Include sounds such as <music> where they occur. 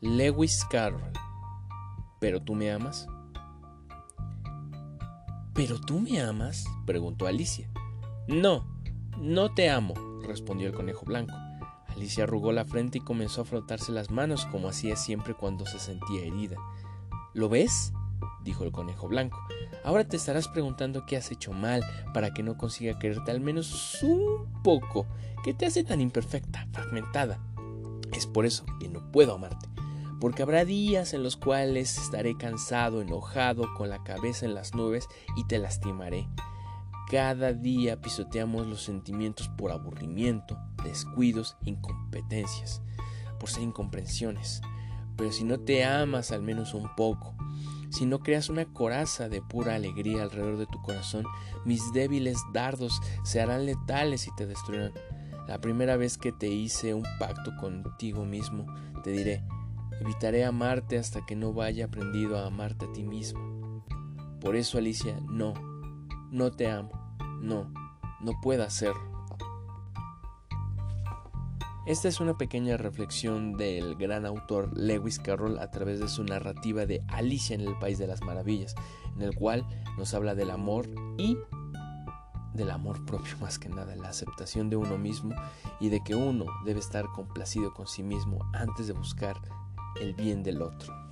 Lewis Carroll. ¿Pero tú me amas? ¿Pero tú me amas? preguntó Alicia. No, no te amo, respondió el conejo blanco. Alicia arrugó la frente y comenzó a frotarse las manos como hacía siempre cuando se sentía herida. ¿Lo ves? dijo el conejo blanco. Ahora te estarás preguntando qué has hecho mal para que no consiga quererte al menos un poco. ¿Qué te hace tan imperfecta, fragmentada? Es por eso que no puedo amarte. Porque habrá días en los cuales estaré cansado, enojado, con la cabeza en las nubes y te lastimaré. Cada día pisoteamos los sentimientos por aburrimiento, descuidos, incompetencias, por ser incomprensiones. Pero si no te amas al menos un poco, si no creas una coraza de pura alegría alrededor de tu corazón, mis débiles dardos se harán letales y te destruirán. La primera vez que te hice un pacto contigo mismo, te diré, evitaré amarte hasta que no vaya aprendido a amarte a ti mismo. Por eso, Alicia, no, no te amo, no, no puedo hacerlo. Esta es una pequeña reflexión del gran autor Lewis Carroll a través de su narrativa de Alicia en el País de las Maravillas, en el cual nos habla del amor y del amor propio <laughs> más que nada, la aceptación de uno mismo y de que uno debe estar complacido con sí mismo antes de buscar el bien del otro.